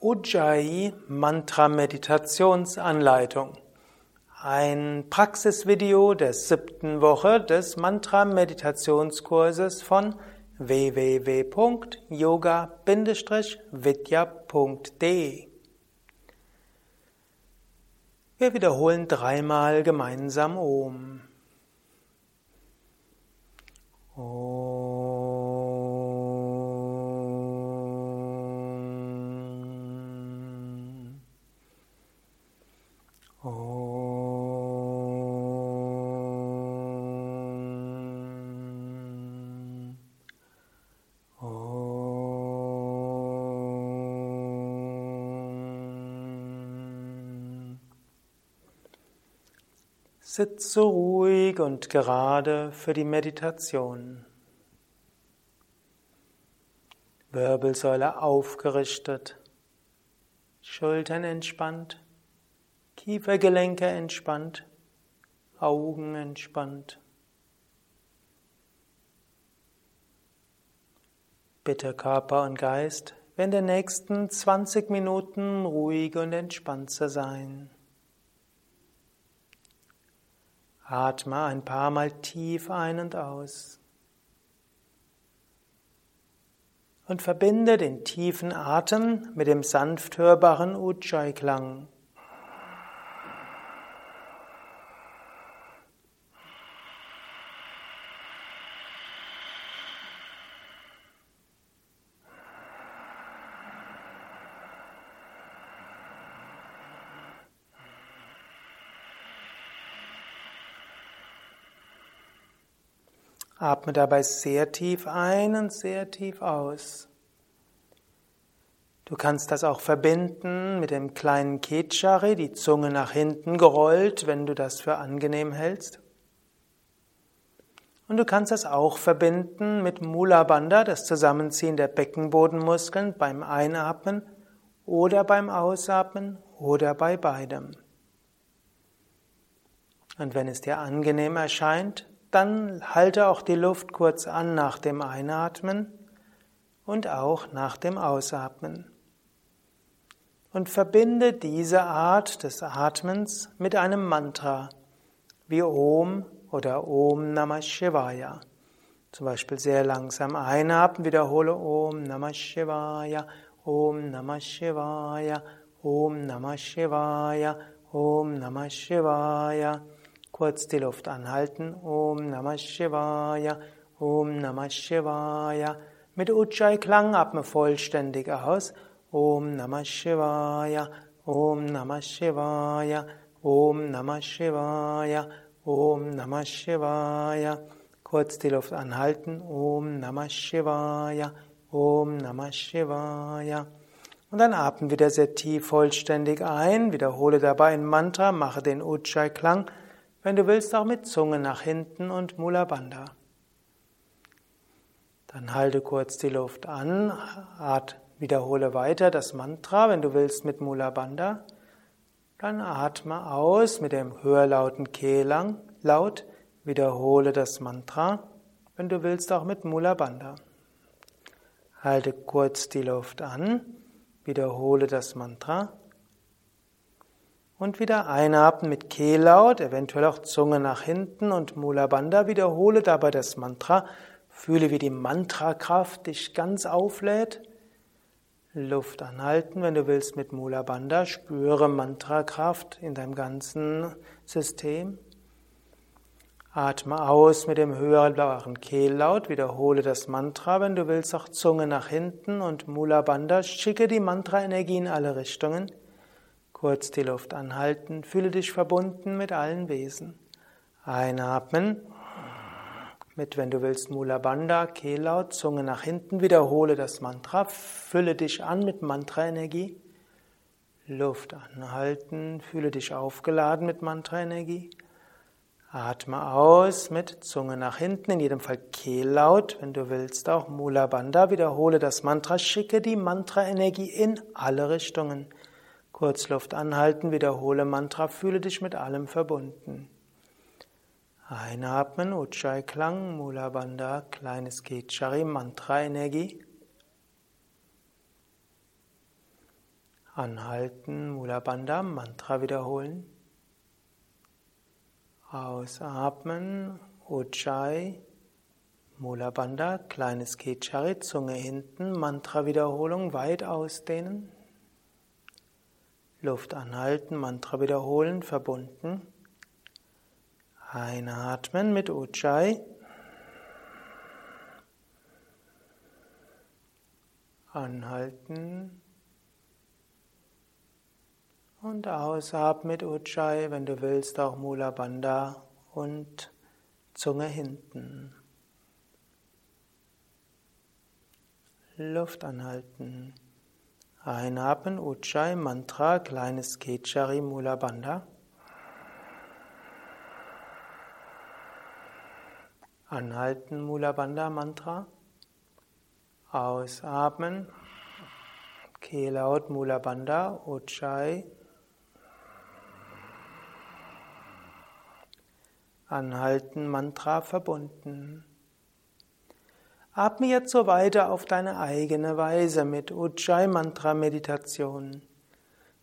Ujjayi Mantra Meditationsanleitung. Ein Praxisvideo der siebten Woche des Mantra Meditationskurses von www.yoga-vidya.de. Wir wiederholen dreimal gemeinsam Om. Sitze ruhig und gerade für die Meditation. Wirbelsäule aufgerichtet, Schultern entspannt, Kiefergelenke entspannt, Augen entspannt. Bitte Körper und Geist, in den nächsten 20 Minuten ruhig und entspannt zu sein. Atme ein paar Mal tief ein und aus. Und verbinde den tiefen Atem mit dem sanft hörbaren Ujjayi-Klang. Atme dabei sehr tief ein und sehr tief aus. Du kannst das auch verbinden mit dem kleinen Kechari, die Zunge nach hinten gerollt, wenn du das für angenehm hältst. Und du kannst das auch verbinden mit Mula Bandha, das Zusammenziehen der Beckenbodenmuskeln beim Einatmen oder beim Ausatmen oder bei beidem. Und wenn es dir angenehm erscheint, dann halte auch die Luft kurz an nach dem Einatmen und auch nach dem Ausatmen. Und verbinde diese Art des Atmens mit einem Mantra, wie Om oder Om Namah Shivaya. Zum Beispiel sehr langsam einatmen, wiederhole Om Namah Shivaya, Om Namah Shivaya, Om Namah Shivaya, Om Namah Shivaya. Kurz die Luft anhalten. Om Namah Shivaya, Om Namah Shivaya. Mit Ujjayi Klang atme vollständig aus. Om Namah Shivaya, Om Namah Shivaya, Om Namah Shivaya, Om Namah Shivaya. Kurz die Luft anhalten. Om Namah Shivaya, Om Namah Shivaya. Und dann atme wieder sehr tief vollständig ein. Wiederhole dabei ein Mantra, mache den Ujjayi Klang. Wenn du willst, auch mit Zunge nach hinten und Mula Bandha. Dann halte kurz die Luft an, wiederhole weiter das Mantra, wenn du willst, mit Mula Bandha. Dann atme aus mit dem höherlauten Kehlang, laut, wiederhole das Mantra, wenn du willst, auch mit Mula Bandha. Halte kurz die Luft an, wiederhole das Mantra. Und wieder einatmen mit Kehllaut, eventuell auch Zunge nach hinten und Mula Bandha. Wiederhole dabei das Mantra. Fühle, wie die Mantrakraft dich ganz auflädt. Luft anhalten, wenn du willst, mit Mula Bandha. Spüre Mantrakraft in deinem ganzen System. Atme aus mit dem höheren Kehllaut. Wiederhole das Mantra, wenn du willst, auch Zunge nach hinten und Mula Bandha. Schicke die Mantraenergie in alle Richtungen. Kurz die Luft anhalten, fühle dich verbunden mit allen Wesen. Einatmen. Mit, wenn du willst, Mula Bandha, Kehllaut, Zunge nach hinten, wiederhole das Mantra, fülle dich an mit Mantraenergie. Luft anhalten, fühle dich aufgeladen mit Mantraenergie. Atme aus mit Zunge nach hinten, in jedem Fall Kehllaut, wenn du willst, auch Mula Bandha, wiederhole das Mantra, schicke die Mantraenergie in alle Richtungen. Kurzluft anhalten, wiederhole Mantra, fühle dich mit allem verbunden. Einatmen, Ujjayi Klang, Mula Bandha, kleines Gechari, Mantra Energie. Anhalten, Mula Bandha, Mantra wiederholen. Ausatmen, Ujjayi, Mula Bandha, kleines Kichari, Zunge hinten, Mantra Wiederholung, weit ausdehnen. Luft anhalten, Mantra wiederholen, verbunden. Einatmen mit Ujjayi. Anhalten. Und ausatmen mit Ujjayi, wenn du willst, auch Mula Bandha und Zunge hinten. Luft anhalten. Einatmen, Ujjayi Mantra, kleines Kechari Mula Bandha. Anhalten, Mula Bandha Mantra. Ausatmen, Kehlaut Mula Bandha, Ujjayi. Anhalten, Mantra verbunden. Atme jetzt so weiter auf deine eigene Weise mit Ujjayi Mantra Meditation.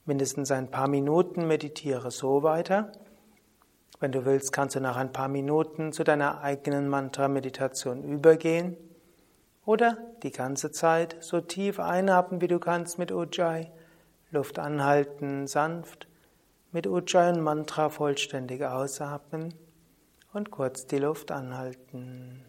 Mindestens ein paar Minuten meditiere so weiter. Wenn du willst, kannst du nach ein paar Minuten zu deiner eigenen Mantra Meditation übergehen oder die ganze Zeit so tief einatmen, wie du kannst mit Ujjayi, Luft anhalten, sanft, mit Ujjayi und Mantra vollständig ausatmen und kurz die Luft anhalten.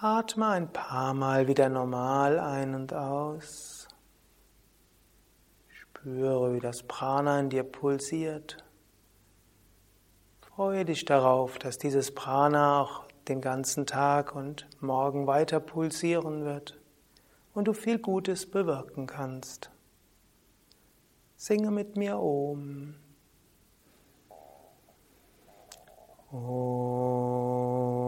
Atme ein paar Mal wieder normal ein und aus. Spüre, wie das Prana in dir pulsiert. Freue dich darauf, dass dieses Prana auch den ganzen Tag und morgen weiter pulsieren wird und du viel Gutes bewirken kannst. Singe mit mir Om. Om.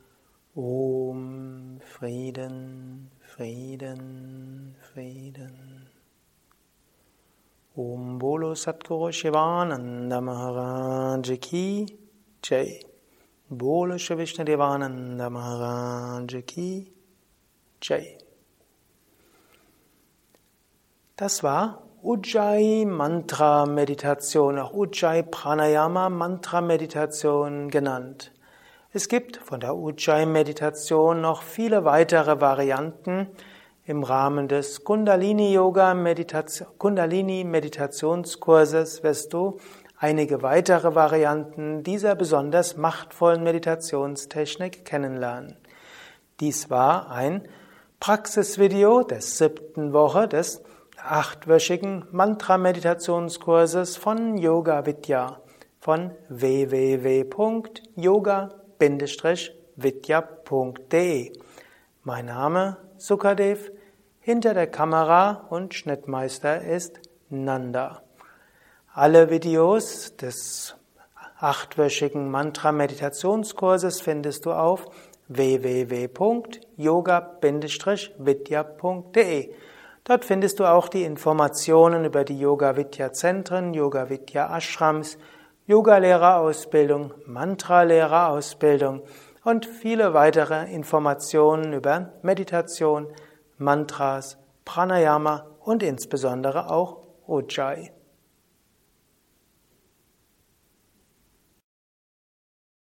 Om Frieden, Frieden, Frieden. Om Bolo Satguru Shivananda Maharaj Ki Jai. Bolo Shri Devananda Maharaj Ki Jai. Das war Ujjayi Mantra Meditation, auch Ujjayi Pranayama Mantra Meditation genannt. Es gibt von der Ujjayi-Meditation noch viele weitere Varianten. Im Rahmen des Kundalini-Meditationskurses wirst du einige weitere Varianten dieser besonders machtvollen Meditationstechnik kennenlernen. Dies war ein Praxisvideo der siebten Woche des achtwöchigen Mantra-Meditationskurses von Yoga Vidya von www.yoga vidya.de. Mein Name Sukadev, hinter der Kamera und Schnittmeister ist Nanda. Alle Videos des achtwöchigen Mantra-Meditationskurses findest du auf www.yoga-vidya.de. Dort findest du auch die Informationen über die Yoga Vidya Zentren, Yoga Vidya Ashrams, Yogalehrerausbildung, Mantralehrerausbildung und viele weitere Informationen über Meditation, Mantras, Pranayama und insbesondere auch Ujjayi.